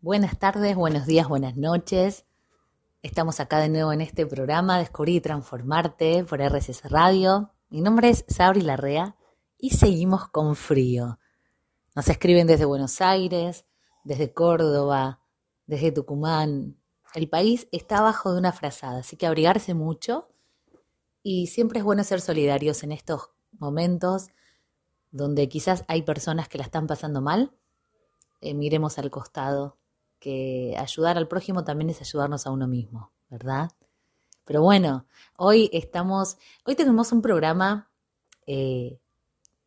Buenas tardes, buenos días, buenas noches. Estamos acá de nuevo en este programa Descubrir y Transformarte por RSS Radio. Mi nombre es Sabri Larrea y seguimos con frío. Nos escriben desde Buenos Aires, desde Córdoba, desde Tucumán. El país está abajo de una frazada, así que abrigarse mucho y siempre es bueno ser solidarios en estos momentos donde quizás hay personas que la están pasando mal. Eh, miremos al costado, que ayudar al prójimo también es ayudarnos a uno mismo, ¿verdad? Pero bueno, hoy estamos, hoy tenemos un programa eh,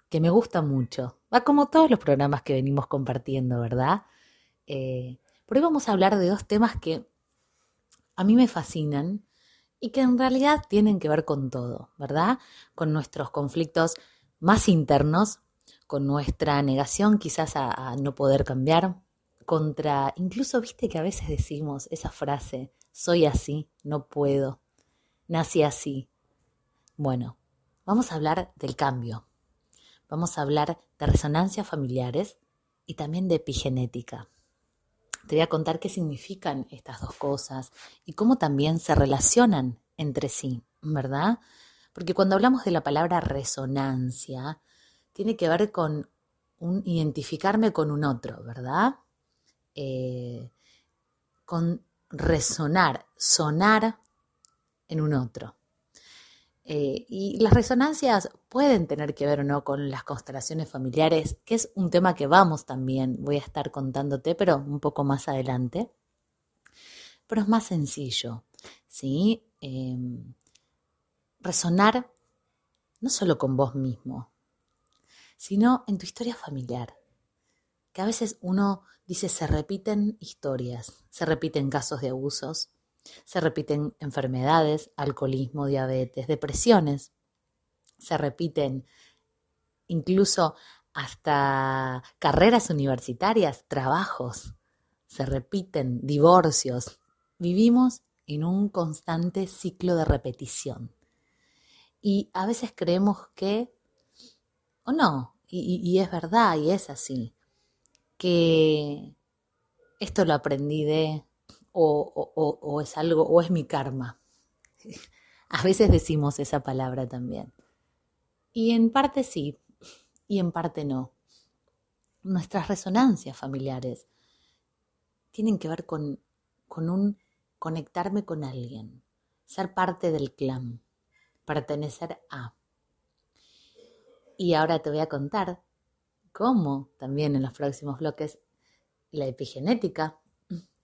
que me gusta mucho. Va como todos los programas que venimos compartiendo, ¿verdad? Eh, pero hoy vamos a hablar de dos temas que a mí me fascinan y que en realidad tienen que ver con todo, ¿verdad? Con nuestros conflictos más internos, con nuestra negación quizás a, no poder cambiar, contra, incluso viste que a veces decimos esa frase, soy así, no puedo, nací así. Bueno, vamos a hablar del cambio, vamos a hablar de resonancias familiares y también de epigenética. Te voy a contar qué significan estas dos cosas y cómo también se relacionan entre sí, ¿verdad? Porque cuando hablamos de la palabra resonancia, tiene que ver con un identificarme con un otro, ¿verdad? Eh, con resonar, sonar en un otro. Eh, y las resonancias pueden tener que ver o no con las constelaciones familiares, que es un tema que vamos también, voy a estar contándote, pero un poco más adelante. Pero es más sencillo, ¿sí? Em, resonar no solo con vos mismo, sino en tu historia familiar. Que a veces uno dice se repiten historias, se repiten casos de abusos, se repiten enfermedades, alcoholismo, diabetes, depresiones. Se repiten incluso hasta carreras universitarias, trabajos. Se repiten divorcios. Vivimos en un constante ciclo de repetición. Y a veces creemos que, o no, y, y es verdad y es así, que esto lo aprendí de o, es algo, o es mi karma. A veces decimos esa palabra también. Y en parte sí, y en parte no. Nuestras resonancias familiares tienen que ver con, con un conectarme con alguien, ser parte del clan, pertenecer a. Y ahora te voy a contar cómo también en los próximos bloques la epigenética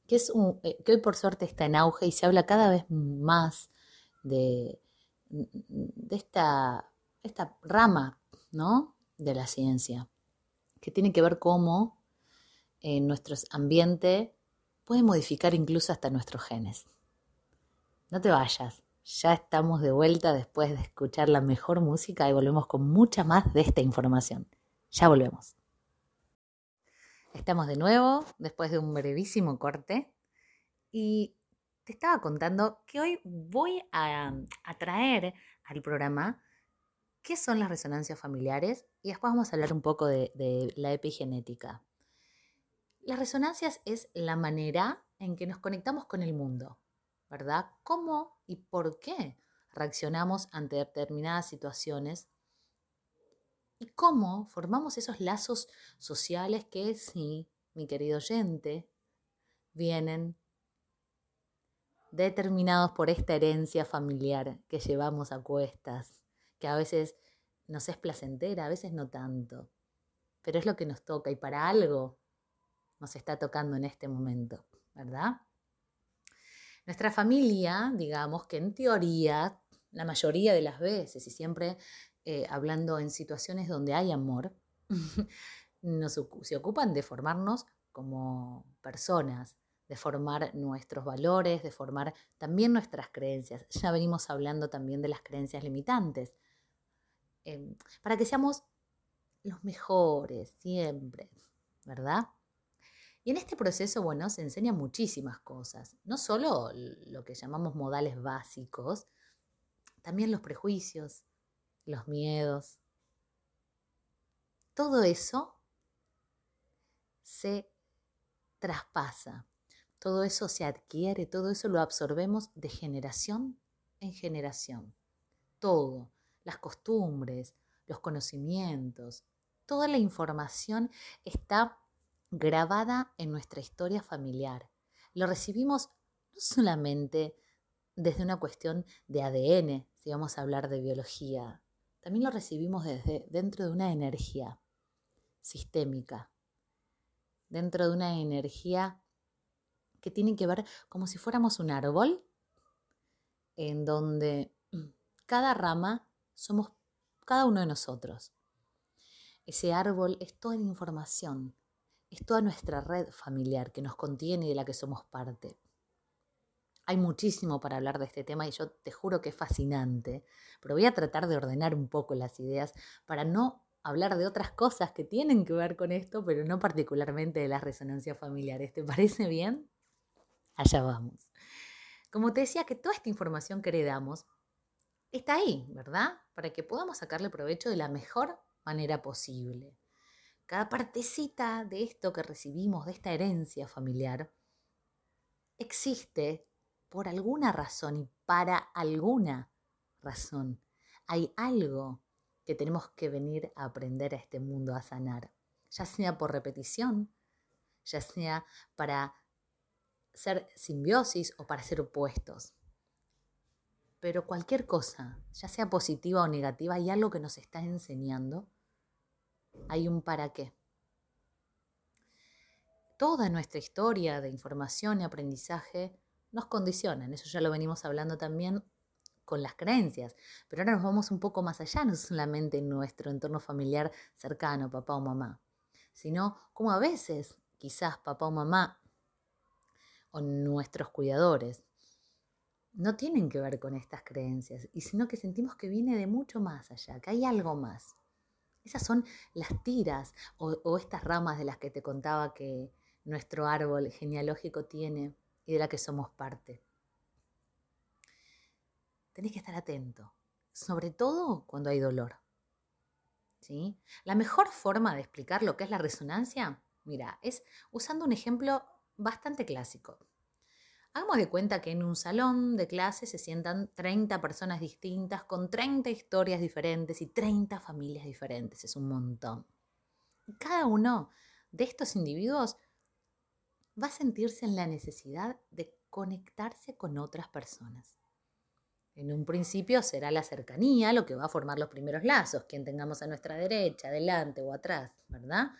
que, es eh, que hoy por suerte está en auge y se habla cada vez más de, de esta, esta rama ¿no? de la ciencia, que tiene que ver cómo nuestro ambiente puede modificar incluso hasta nuestros genes. No te vayas, ya estamos de vuelta después de escuchar la mejor música y volvemos con mucha más de esta información. Ya volvemos. Estamos de nuevo después de un brevísimo corte y te estaba contando que hoy voy a, traer al programa qué son las resonancias familiares y después vamos a hablar un poco de, de la epigenética. Las resonancias es la manera en que nos conectamos con el mundo, ¿verdad? ¿Cómo y por qué reaccionamos ante determinadas situaciones y cómo formamos esos lazos sociales que, sí, mi querido oyente, vienen determinados por esta herencia familiar que llevamos a cuestas, que a veces nos es placentera, a veces no tanto, pero es lo que nos toca y para algo nos está tocando en este momento, ¿verdad? Nuestra familia, digamos que en teoría, la mayoría de las veces y siempre eh, hablando en situaciones donde hay amor, se ocupan de formarnos como personas, de formar nuestros valores, de formar también nuestras creencias. Ya venimos hablando también de las creencias limitantes, em, para que seamos los mejores siempre, ¿verdad? Y en este proceso, bueno, se enseñan muchísimas cosas, no solo lo que llamamos modales básicos, también los prejuicios, los miedos. Todo eso se traspasa. Todo eso se adquiere, todo eso lo absorbemos de generación en generación. Todo, las costumbres, los conocimientos, toda la información está grabada en nuestra historia familiar. Lo recibimos no solamente desde una cuestión de ADN, si vamos a hablar de biología, también lo recibimos desde dentro de una energía sistémica, dentro de una energía que tiene que ver como si fuéramos un árbol, en donde cada rama somos cada uno de nosotros. Ese árbol es toda la información, es toda nuestra red familiar que nos contiene y de la que somos parte. Hay muchísimo para hablar de este tema y yo te juro que es fascinante, pero voy a tratar de ordenar un poco las ideas para no hablar de otras cosas que tienen que ver con esto, pero no particularmente de las resonancias familiares. ¿Te parece bien? Allá vamos. Como te decía, que toda esta información que heredamos está ahí, ¿verdad? Para que podamos sacarle provecho de la mejor manera posible. Cada partecita de esto que recibimos, de esta herencia familiar, existe por alguna razón y para alguna razón. Hay algo que tenemos que venir a aprender a este mundo a sanar, ya sea por repetición, ya sea para ser simbiosis o para ser opuestos. Pero cualquier cosa, ya sea positiva o negativa, hay algo que nos está enseñando. Hay un para qué. Toda nuestra historia de información y aprendizaje nos condicionan. Eso ya lo venimos hablando también con las creencias. Pero ahora nos vamos un poco más allá, no solamente en nuestro entorno familiar cercano, papá o mamá, sino como a veces quizás papá o mamá o nuestros cuidadores no tienen que ver con estas creencias, y sino que sentimos que viene de mucho más allá, que hay algo más. Esas son las tiras o, o estas ramas de las que te contaba que nuestro árbol genealógico tiene y de la que somos parte. Tenés que estar atento, sobre todo cuando hay dolor. ¿Sí? La mejor forma de explicar lo que es la resonancia, mira, es usando un ejemplo bastante clásico. Hagamos de cuenta que en un salón de clase se sientan 30 personas distintas con 30 historias diferentes y 30 familias diferentes. Es un montón. Cada uno de estos individuos va a sentirse en la necesidad de conectarse con otras personas. En un principio será la cercanía lo que va a formar los primeros lazos, quien tengamos a nuestra derecha, adelante o atrás, ¿verdad?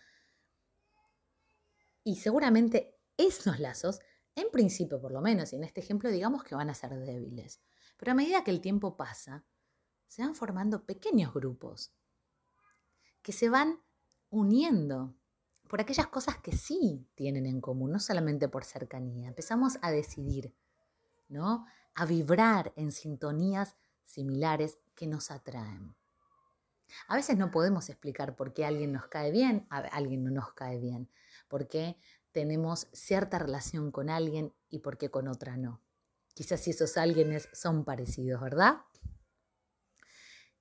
Y seguramente esos lazos, en principio por lo menos, y en este ejemplo digamos que van a ser débiles. Pero a medida que el tiempo pasa, se van formando pequeños grupos que se van uniendo por aquellas cosas que sí tienen en común, no solamente por cercanía. Empezamos a decidir, ¿no? A vibrar en sintonías similares que nos atraen. A veces no podemos explicar por qué alguien nos cae bien, a alguien no nos cae bien, por qué tenemos cierta relación con alguien y por qué con otra no. Quizás si esos alguienes son parecidos, ¿verdad?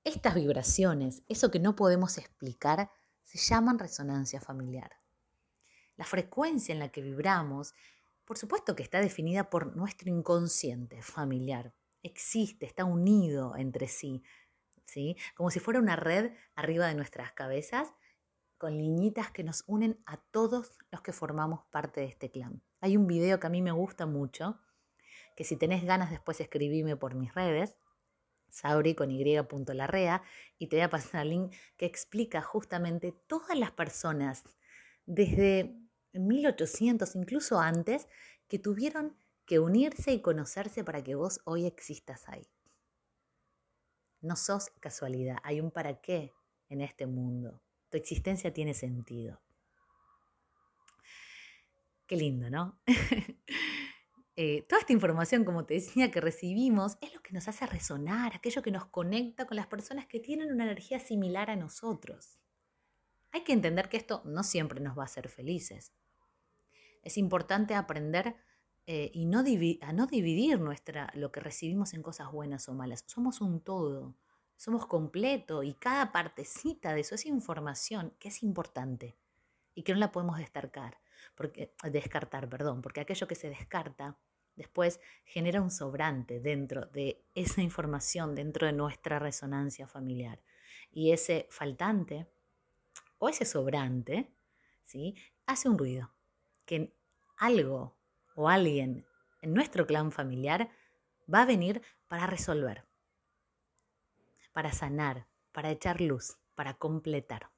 Estas vibraciones, eso que no podemos explicar, se llaman resonancia familiar. La frecuencia en la que vibramos, por supuesto que está definida por nuestro inconsciente familiar. Existe, está unido entre sí, ¿sí? Como si fuera una red arriba de nuestras cabezas con liñitas que nos unen a todos los que formamos parte de este clan. Hay un video que a mí me gusta mucho, que si tenés ganas después escribime por mis redes, Sauri con y.larrea, y te voy a pasar el link que explica justamente todas las personas desde 1800, incluso antes, que tuvieron que unirse y conocerse para que vos hoy existas ahí. No sos casualidad, hay un para qué en este mundo. Tu existencia tiene sentido. Qué lindo, ¿no? Eh, toda esta información, como te decía, que recibimos, es lo que nos hace resonar, aquello que nos conecta con las personas que tienen una energía similar a nosotros. Hay que entender que esto no siempre nos va a hacer felices. Es importante aprender eh, y no a no dividir nuestra, lo que recibimos en cosas buenas o malas. Somos un todo, somos completo y cada partecita de eso es información que es importante y que no la podemos destacar. porque, descartar, perdón, porque aquello que se descarta después genera un sobrante dentro de esa información, dentro de nuestra resonancia familiar. Y ese faltante o ese sobrante, ¿sí? Hace un ruido, que algo o alguien en nuestro clan familiar va a venir para resolver, para sanar, para echar luz, para completar.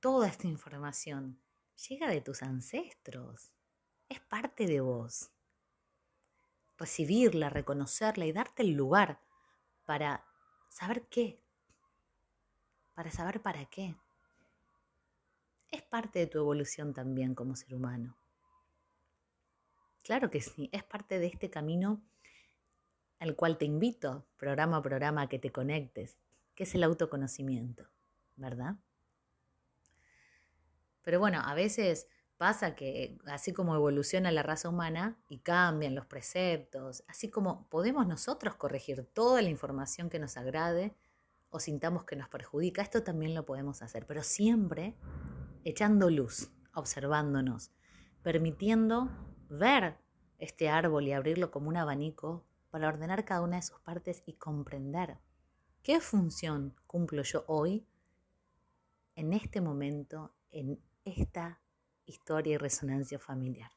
Toda esta información llega de tus ancestros, es parte de vos. Recibirla, reconocerla y darte el lugar para saber qué, para saber para qué. Es parte de tu evolución también como ser humano. Claro que sí, es parte de este camino al cual te invito, programa a programa, a que te conectes, que es el autoconocimiento, ¿verdad? Pero bueno, a veces pasa que así como evoluciona la raza humana y cambian los preceptos, así como podemos nosotros corregir toda la información que nos agrade o sintamos que nos perjudica, esto también lo podemos hacer, pero siempre echando luz, observándonos, permitiendo ver este árbol y abrirlo como un abanico para ordenar cada una de sus partes y comprender qué función cumplo yo hoy, en este momento, en esta historia y resonancia familiar.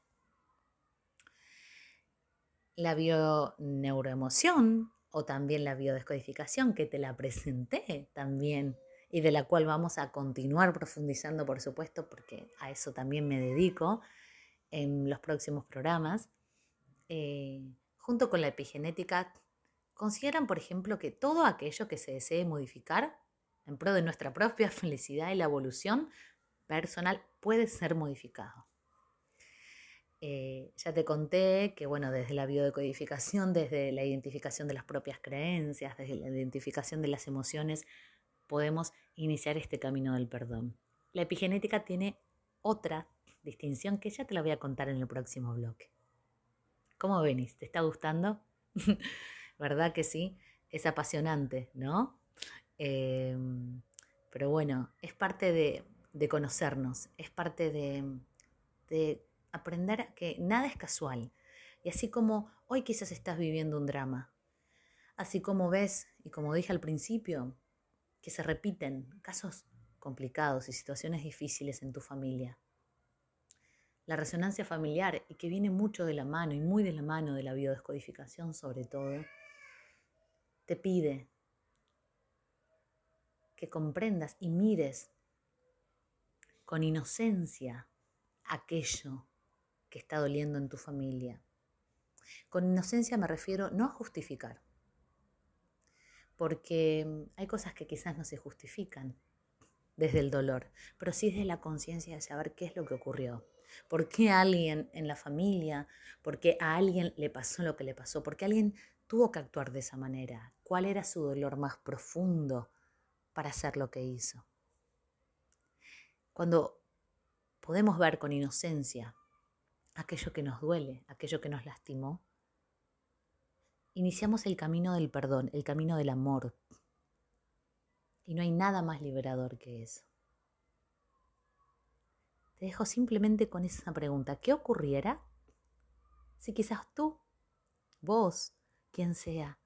La bioneuroemoción o también la biodescodificación que te la presenté también y de la cual vamos a continuar profundizando, por supuesto, porque a eso también me dedico en los próximos programas, eh, junto con la epigenética, consideran, por ejemplo, que todo aquello que se desee modificar en pro de nuestra propia felicidad y la evolución personal puede ser modificado. Eh, ya te conté que, bueno, desde la biodecodificación, desde la identificación de las propias creencias, desde la identificación de las emociones, podemos iniciar este camino del perdón. La epigenética tiene otra distinción que ya te la voy a contar en el próximo bloque. ¿Cómo venís? ¿Te está gustando? ¿Verdad que sí? Es apasionante, ¿no? Em, pero bueno, es parte de, de conocernos, es parte de, de aprender que nada es casual. Y así como hoy quizás estás viviendo un drama, así como ves, y como dije al principio, que se repiten casos complicados y situaciones difíciles en tu familia. La resonancia familiar, y que viene mucho de la mano, y muy de la mano de la biodescodificación sobre todo, te pide que comprendas y mires con inocencia aquello que está doliendo en tu familia. Con inocencia me refiero no a justificar, porque hay cosas que quizás no se justifican desde el dolor, pero sí desde la conciencia de saber qué es lo que ocurrió. ¿Por qué a alguien en la familia, por qué a alguien le pasó lo que le pasó? ¿Por qué alguien tuvo que actuar de esa manera? ¿Cuál era su dolor más profundo para hacer lo que hizo? Cuando podemos ver con inocencia aquello que nos duele, aquello que nos lastimó, iniciamos el camino del perdón, el camino del amor. Y no hay nada más liberador que eso. Te dejo simplemente con esa pregunta. ¿Qué ocurriera si quizás tú, vos, quien sea,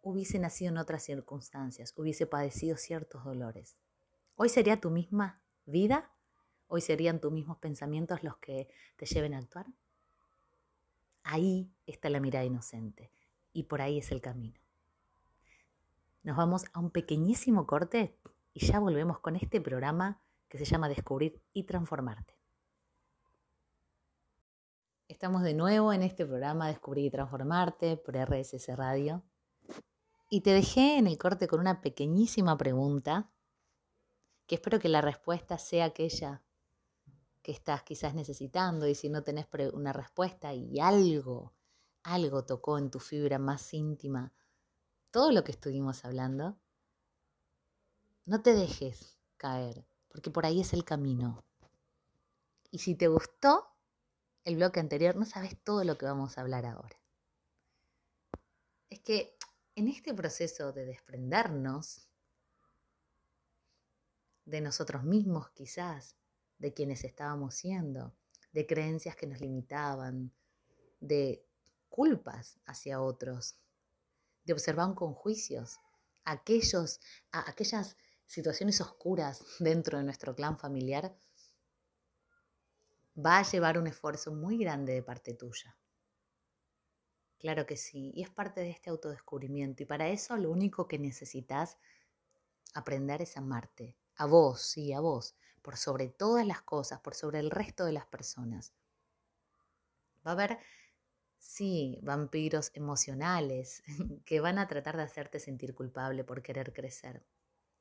hubiese nacido en otras circunstancias, hubiese padecido ciertos dolores? ¿Hoy sería tu misma vida? ¿Hoy serían tus mismos pensamientos los que te lleven a actuar? Ahí está la mirada inocente y por ahí es el camino. Nos vamos a un pequeñísimo corte y ya volvemos con este programa que se llama Descubrir y Transformarte. Estamos de nuevo en este programa Descubrir y Transformarte por RSS Radio. Y te dejé en el corte con una pequeñísima pregunta que espero que la respuesta sea aquella que estás quizás necesitando y si no tenés una respuesta y algo, algo tocó en tu fibra más íntima, todo lo que estuvimos hablando, no te dejes caer, porque por ahí es el camino. Y si te gustó el bloque anterior, no sabes todo lo que vamos a hablar ahora. Es que en este proceso de desprendernos, de nosotros mismos quizás, de quienes estábamos siendo, de creencias que nos limitaban, de culpas hacia otros, de observar con juicios aquellos, aquellas situaciones oscuras dentro de nuestro clan familiar, va a llevar un esfuerzo muy grande de parte tuya. Claro que sí, y es parte de este autodescubrimiento. Y para eso lo único que necesitas aprender es amarte, a vos, sí, a vos, por sobre todas las cosas, por sobre el resto de las personas. Va a haber, sí, vampiros emocionales que van a tratar de hacerte sentir culpable por querer crecer.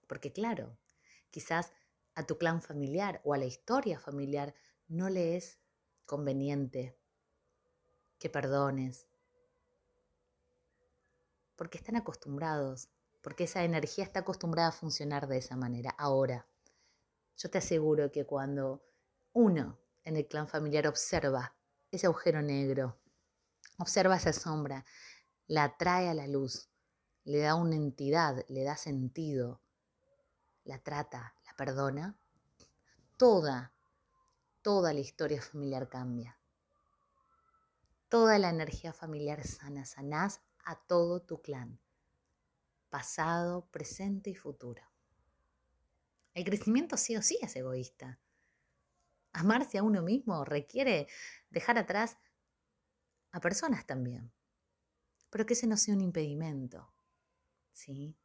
Porque claro, quizás a tu clan familiar o a la historia familiar no le es conveniente que perdones, porque están acostumbrados, porque esa energía está acostumbrada a funcionar de esa manera. Ahora, yo te aseguro que cuando uno en el clan familiar observa ese agujero negro, observa esa sombra, la trae a la luz, le da una entidad, le da sentido, la trata, la perdona, toda, toda la historia familiar cambia. Toda la energía familiar sana, sanás a todo tu clan, pasado, presente y futuro. El crecimiento sí o sí es egoísta. Amarse a uno mismo requiere dejar atrás a personas también, pero que ese no sea un impedimento, ¿sí?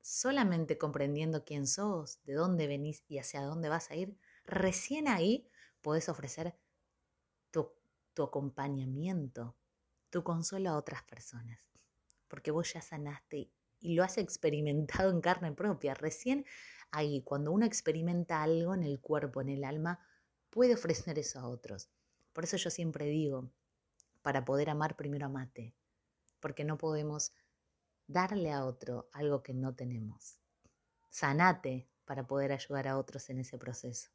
Solamente comprendiendo quién sos, de dónde venís y hacia dónde vas a ir, recién ahí podés ofrecer tu, tu acompañamiento, tu consuelo a otras personas, porque vos ya sanaste y lo has experimentado en carne propia. Recién ahí, cuando uno experimenta algo en el cuerpo, en el alma, puede ofrecer eso a otros. Por eso yo siempre digo, para poder amar, primero amate, porque no podemos darle a otro algo que no tenemos. Sanate para poder ayudar a otros en ese proceso.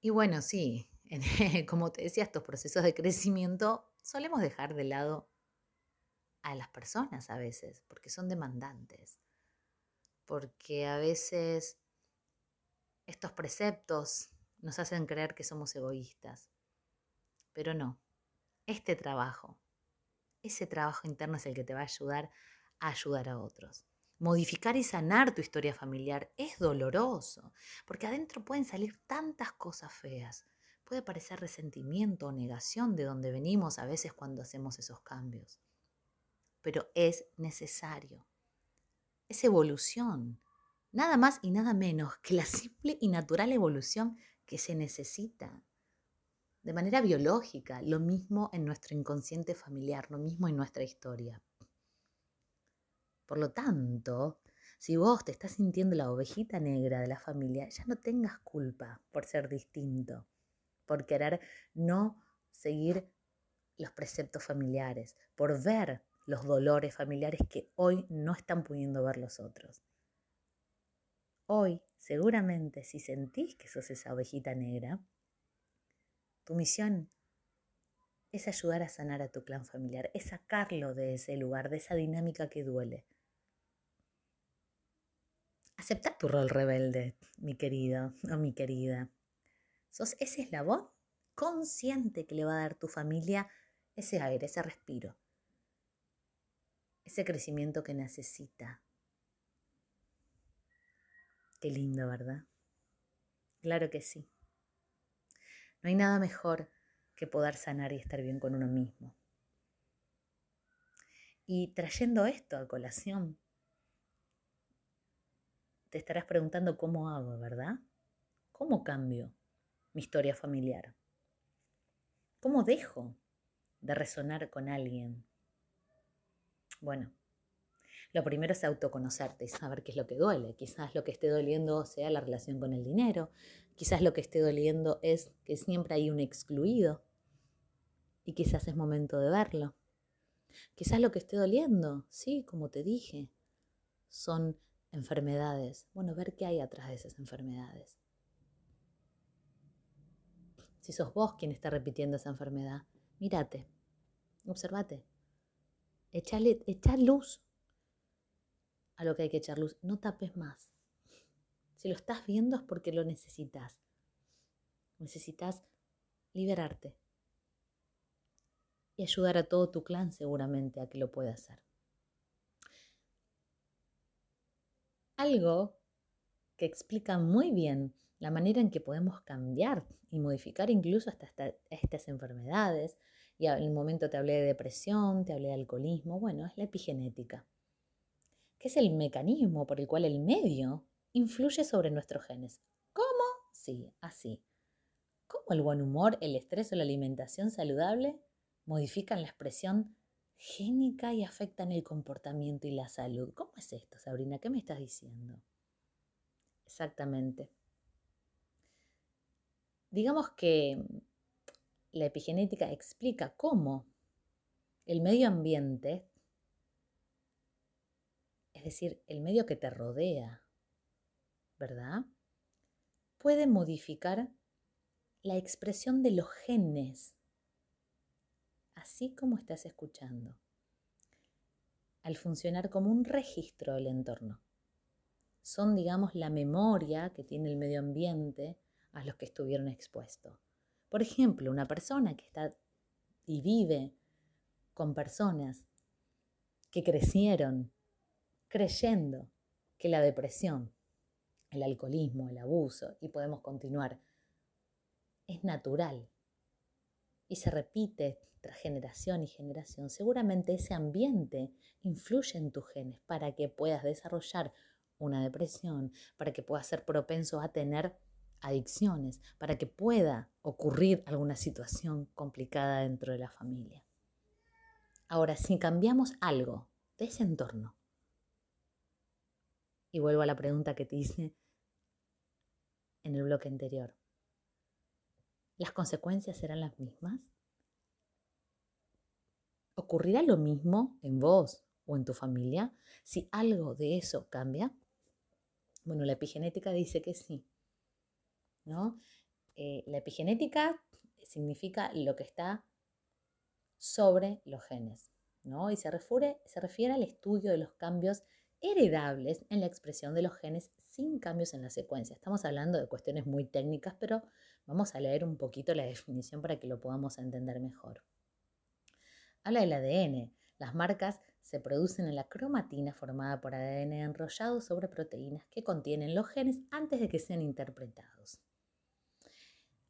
Y bueno, sí, como te decía, estos procesos de crecimiento solemos dejar de lado a las personas a veces, porque son demandantes, porque a veces estos preceptos nos hacen creer que somos egoístas, pero no, este trabajo, ese trabajo interno es el que te va a ayudar a ayudar a otros. Modificar y sanar tu historia familiar es doloroso, porque adentro pueden salir tantas cosas feas. Puede parecer resentimiento o negación de donde venimos a veces cuando hacemos esos cambios pero es necesario. Es evolución, nada más y nada menos que la simple y natural evolución que se necesita de manera biológica, lo mismo en nuestro inconsciente familiar, lo mismo en nuestra historia. Por lo tanto, si vos te estás sintiendo la ovejita negra de la familia, ya no tengas culpa por ser distinto, por querer no seguir los preceptos familiares, por ver los dolores familiares que hoy no están pudiendo ver los otros. Hoy, seguramente, si sentís que sos esa ovejita negra, tu misión es ayudar a sanar a tu clan familiar, es sacarlo de ese lugar, de esa dinámica que duele. Acepta tu rol rebelde, mi querido o mi querida. Sos ese eslabón consciente que le va a dar tu familia ese aire, ese respiro, ese crecimiento que necesita. Qué lindo, ¿verdad? Claro que sí. No hay nada mejor que poder sanar y estar bien con uno mismo. Y trayendo esto a colación, te estarás preguntando cómo hago, ¿verdad? ¿Cómo cambio mi historia familiar? ¿Cómo dejo de resonar con alguien bueno, lo primero es autoconocerte y saber qué es lo que duele. Quizás lo que esté doliendo sea la relación con el dinero. Quizás lo que esté doliendo es que siempre hay un excluido. Y quizás es momento de verlo. Quizás lo que esté doliendo, sí, como te dije, son enfermedades. Bueno, ver qué hay atrás de esas enfermedades. Si sos vos quien está repitiendo esa enfermedad, mírate, observate, Echale, luz a lo que hay que echar luz. No tapes más. Si lo estás viendo es porque lo necesitas. Necesitas liberarte y ayudar a todo tu clan seguramente a que lo pueda hacer. Algo que explica muy bien la manera en que podemos cambiar y modificar incluso hasta, estas enfermedades. Y en un momento te hablé de depresión, te hablé de alcoholismo. Bueno, es la epigenética, que es el mecanismo por el cual el medio influye sobre nuestros genes. ¿Cómo? Sí, así. ¿Cómo el buen humor, el estrés o la alimentación saludable modifican la expresión génica y afectan el comportamiento y la salud? ¿Cómo es esto, Sabrina? ¿Qué me estás diciendo? Exactamente. Digamos que la epigenética explica cómo el medio ambiente, es decir, el medio que te rodea, ¿verdad? Puede modificar la expresión de los genes, así como estás escuchando, al funcionar como un registro del entorno. Son, digamos, la memoria que tiene el medio ambiente a los que estuvieron expuestos. Por ejemplo, una persona que está y vive con personas que crecieron creyendo que la depresión, el alcoholismo, el abuso, y podemos continuar, es natural y se repite tras generación y generación, seguramente ese ambiente influye en tus genes para que puedas desarrollar una depresión, para que puedas ser propenso a tener adicciones, para que pueda ocurrir alguna situación complicada dentro de la familia. Ahora, si cambiamos algo de ese entorno, y vuelvo a la pregunta que te hice en el bloque anterior, ¿las consecuencias serán las mismas? ¿Ocurrirá lo mismo en vos o en tu familia si algo de eso cambia? Bueno, la epigenética dice que sí. ¿No? Eh, la epigenética significa lo que está sobre los genes, ¿no? Y se refiere, se refiere al estudio de los cambios heredables en la expresión de los genes sin cambios en la secuencia. Estamos hablando de cuestiones muy técnicas, pero vamos a leer un poquito la definición para que lo podamos entender mejor. Habla del ADN. Las marcas se producen en la cromatina formada por ADN enrollado sobre proteínas que contienen los genes antes de que sean interpretados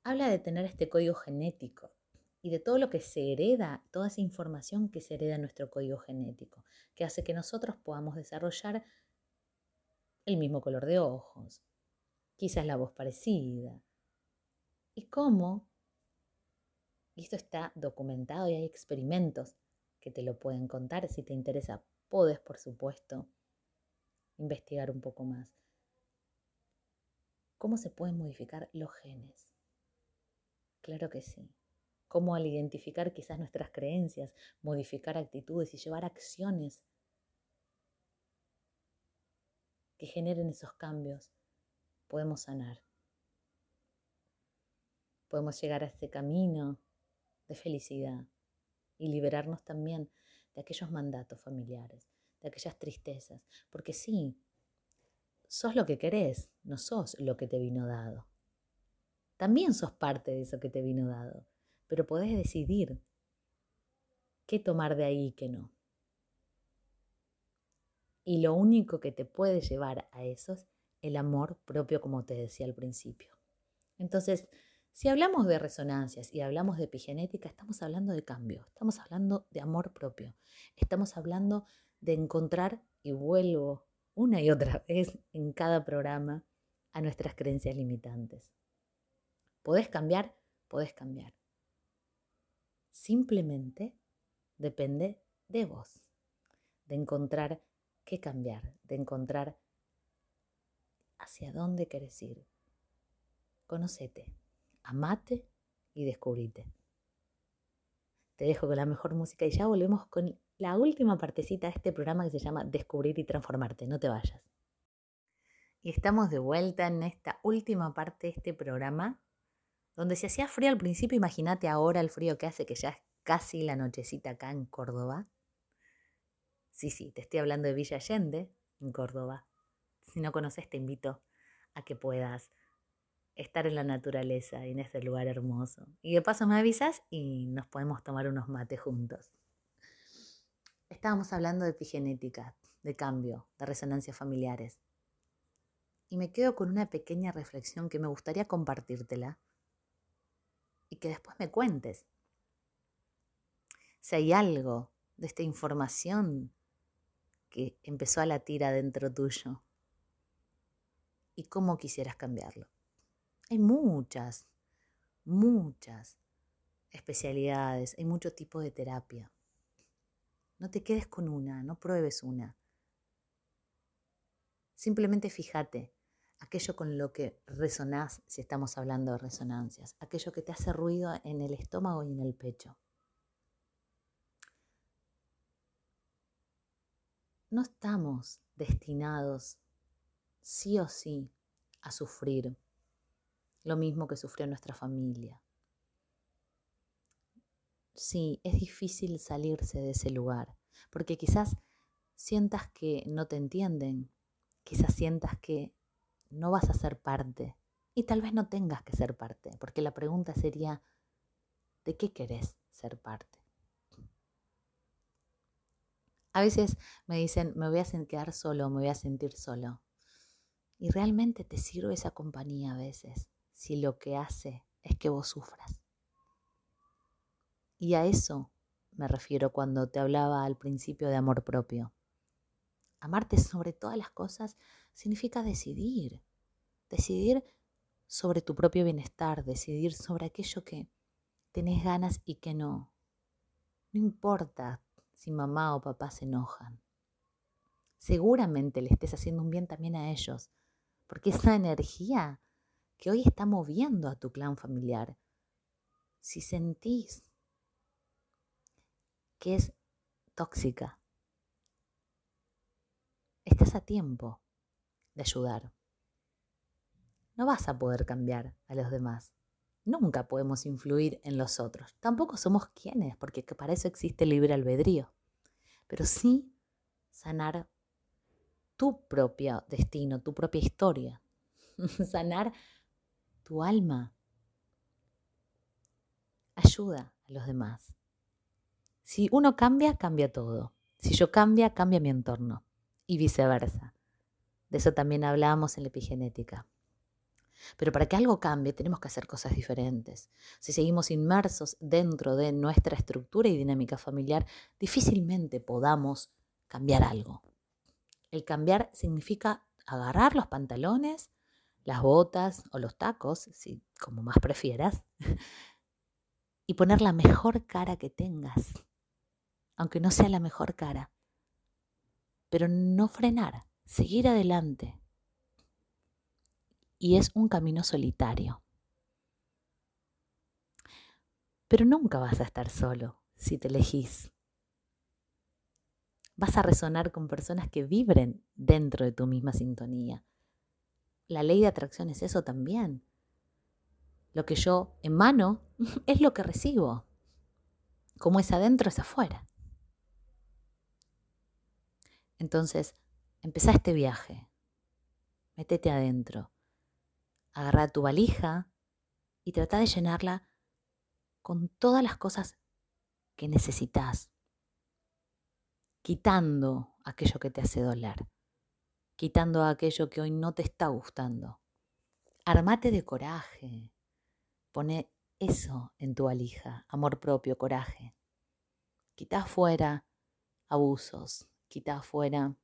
habla de tener este código genético y de todo lo que se hereda, toda esa información que se hereda en nuestro código genético, que hace que nosotros podamos desarrollar el mismo color de ojos, quizás la voz parecida. Y cómo, y esto está documentado y hay experimentos que te lo pueden contar, si te interesa, puedes, por supuesto, investigar un poco más. ¿Cómo se pueden modificar los genes? Claro que sí. Cómo al identificar quizás nuestras creencias, modificar actitudes y llevar acciones que generen esos cambios, podemos sanar. Podemos llegar a ese camino de felicidad y liberarnos también de aquellos mandatos familiares, de aquellas tristezas, porque sí, sos lo que querés, no sos lo que te vino dado. También sos parte de eso que te vino dado, pero podés decidir qué tomar de ahí y qué no. Y lo único que te puede llevar a eso es el amor propio, como te decía al principio. Entonces, si hablamos de resonancias y hablamos de epigenética, estamos hablando de cambio, estamos hablando de amor propio, estamos hablando de encontrar, y vuelvo una y otra vez en cada programa, a nuestras creencias limitantes. ¿Podés cambiar? Podés cambiar. Simplemente depende de vos, de encontrar qué cambiar, de encontrar hacia dónde querés ir. Conocete, amate y descubrite. Te dejo con la mejor música y ya volvemos con la última partecita de este programa que se llama Descubrir y Transformarte. No te vayas. Y estamos de vuelta en esta última parte de este programa donde se hacía frío al principio, imagínate ahora el frío que hace, que ya es casi la nochecita acá en Córdoba. Sí, sí, te estoy hablando de Villa Allende, en Córdoba. Si no conoces, te invito a que puedas estar en la naturaleza y en este lugar hermoso. Y de paso me avisas y nos podemos tomar unos mates juntos. Estábamos hablando de epigenética, de cambio, de resonancias familiares. Y me quedo con una pequeña reflexión que me gustaría compartírtela y que después me cuentes. Si hay algo de esta información que empezó a latir adentro tuyo y cómo quisieras cambiarlo. Hay muchas, muchas especialidades, hay mucho tipo de terapia. No te quedes con una, no pruebes una. Simplemente fíjate aquello con lo que resonás, si estamos hablando de resonancias, aquello que te hace ruido en el estómago y en el pecho. No estamos destinados sí o sí a sufrir lo mismo que sufrió nuestra familia. Sí, es difícil salirse de ese lugar, porque quizás sientas que no te entienden, quizás sientas que no vas a ser parte y tal vez no tengas que ser parte, porque la pregunta sería, ¿de qué querés ser parte? A veces me dicen, me voy a quedar solo, me voy a sentir solo. Y realmente te sirve esa compañía a veces si lo que hace es que vos sufras. Y a eso me refiero cuando te hablaba al principio de amor propio. Amarte sobre todas las cosas significa decidir, decidir sobre tu propio bienestar, decidir sobre aquello que tenés ganas y que no. No importa si mamá o papá se enojan. Seguramente le estés haciendo un bien también a ellos, porque esa energía que hoy está moviendo a tu clan familiar, si sentís que es tóxica, estás a tiempo de ayudar. No vas a poder cambiar a los demás. Nunca podemos influir en los otros. Tampoco somos quienes, porque para eso existe el libre albedrío. Pero sí sanar tu propio destino, tu propia historia. sanar tu alma. Ayuda a los demás. Si uno cambia, cambia todo. Si yo cambia, cambia mi entorno. Y viceversa. De eso también hablábamos en la epigenética. Pero para que algo cambie, tenemos que hacer cosas diferentes. Si seguimos inmersos dentro de nuestra estructura y dinámica familiar, difícilmente podamos cambiar algo. El cambiar significa agarrar los pantalones, las botas o los tacos, si como más prefieras, y poner la mejor cara que tengas, aunque no sea la mejor cara, pero no frenar, seguir adelante. Y es un camino solitario. Pero nunca vas a estar solo si te elegís. Vas a resonar con personas que vibren dentro de tu misma sintonía la ley de atracción es eso también. Lo que yo emano es lo que recibo. Como es adentro, es afuera. Entonces, empezá este viaje. Métete adentro. Agarra tu valija y trata de llenarla con todas las cosas que necesitas, quitando aquello que te hace doler quitando aquello que hoy no te está gustando. Armate de coraje. Pone eso en tu valija, amor propio, coraje. Quita afuera abusos, quita afuera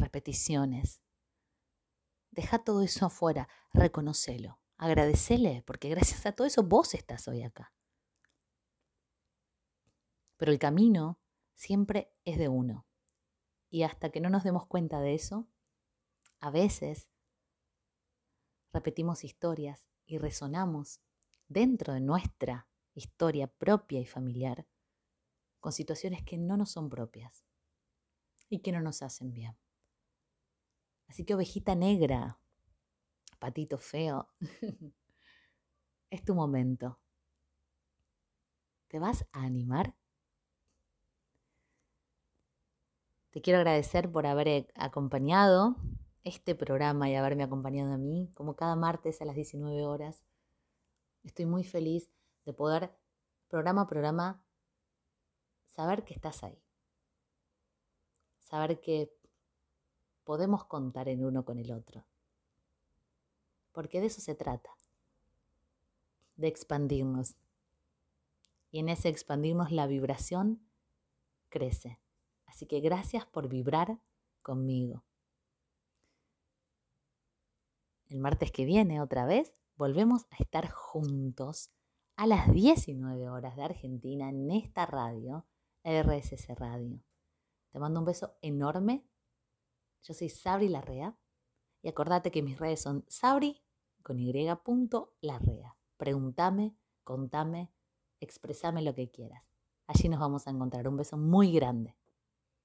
repeticiones. Deja todo eso afuera, reconocelo, agradecele, porque gracias a todo eso vos estás hoy acá. Pero el camino siempre es de uno. Y hasta que no nos demos cuenta de eso, a veces repetimos historias y resonamos dentro de nuestra historia propia y familiar con situaciones que no nos son propias y que no nos hacen bien. Así que ovejita negra, patito feo, es tu momento. ¿Te vas a animar? Te quiero agradecer por haber acompañado este programa y haberme acompañado a mí, como cada martes a las 19 horas. Estoy muy feliz de poder, programa a programa, saber que estás ahí. Saber que podemos contar en uno con el otro. Porque de eso se trata. De expandirnos. Y en ese expandirnos la vibración crece. Así que gracias por vibrar conmigo. El martes que viene, otra vez, volvemos a estar juntos a las 19 horas de Argentina en esta radio, RSS Radio. Te mando un beso enorme. Yo soy Sabri Larrea y acordate que mis redes son sabri con y Larrea. Pregúntame, contame, expresame lo que quieras. Allí nos vamos a encontrar. Un beso muy grande.